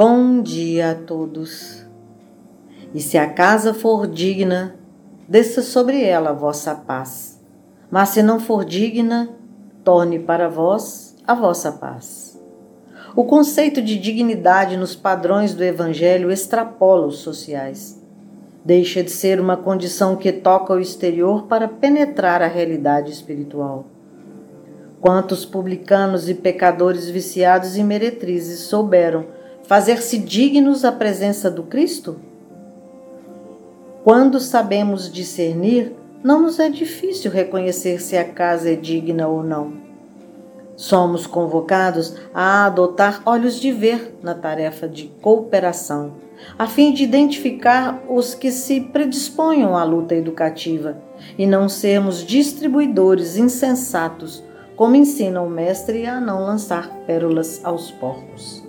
Bom dia a todos. E se a casa for digna, desça sobre ela a vossa paz. Mas se não for digna, torne para vós a vossa paz. O conceito de dignidade nos padrões do Evangelho extrapola os sociais. Deixa de ser uma condição que toca o exterior para penetrar a realidade espiritual. Quantos publicanos e pecadores viciados e meretrizes souberam fazer-se dignos à presença do Cristo? Quando sabemos discernir, não nos é difícil reconhecer se a casa é digna ou não. Somos convocados a adotar olhos de ver na tarefa de cooperação, a fim de identificar os que se predisponham à luta educativa e não sermos distribuidores insensatos, como ensina o mestre a não lançar pérolas aos porcos.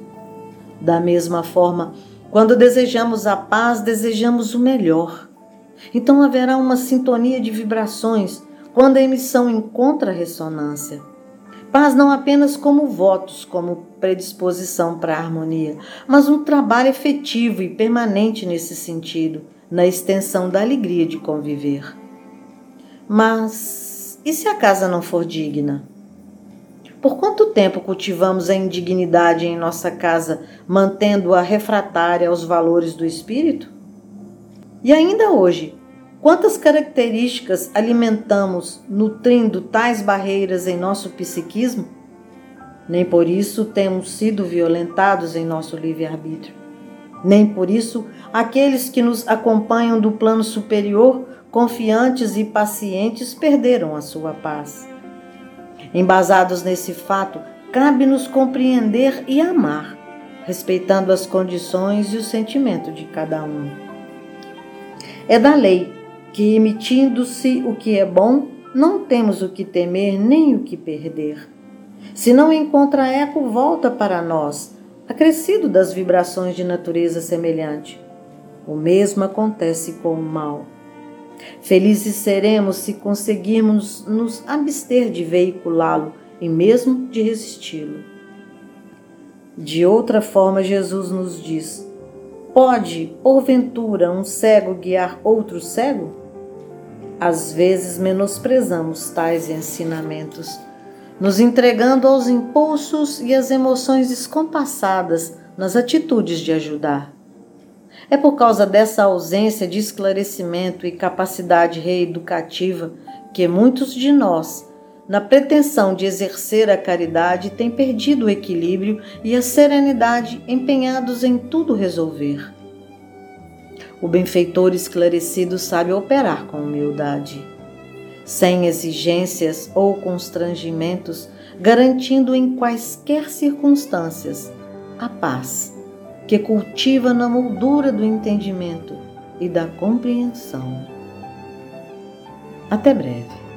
Da mesma forma, quando desejamos a paz, desejamos o melhor. Então haverá uma sintonia de vibrações quando a emissão encontra ressonância. Paz não apenas como votos, como predisposição para a harmonia, mas um trabalho efetivo e permanente nesse sentido, na extensão da alegria de conviver. Mas e se a casa não for digna? Por quanto tempo cultivamos a indignidade em nossa casa, mantendo-a refratária aos valores do espírito? E ainda hoje, quantas características alimentamos nutrindo tais barreiras em nosso psiquismo? Nem por isso temos sido violentados em nosso livre-arbítrio. Nem por isso aqueles que nos acompanham do plano superior, confiantes e pacientes, perderam a sua paz. Embasados nesse fato, cabe-nos compreender e amar, respeitando as condições e o sentimento de cada um. É da lei que, emitindo-se o que é bom, não temos o que temer nem o que perder. Se não encontra eco, volta para nós, acrescido das vibrações de natureza semelhante. O mesmo acontece com o mal. Felizes seremos se conseguirmos nos abster de veiculá-lo e mesmo de resisti-lo. De outra forma, Jesus nos diz: Pode, porventura, um cego guiar outro cego? Às vezes menosprezamos tais ensinamentos, nos entregando aos impulsos e às emoções descompassadas nas atitudes de ajudar. É por causa dessa ausência de esclarecimento e capacidade reeducativa que muitos de nós, na pretensão de exercer a caridade, têm perdido o equilíbrio e a serenidade empenhados em tudo resolver. O benfeitor esclarecido sabe operar com humildade, sem exigências ou constrangimentos, garantindo em quaisquer circunstâncias a paz que cultiva na moldura do entendimento e da compreensão. Até breve.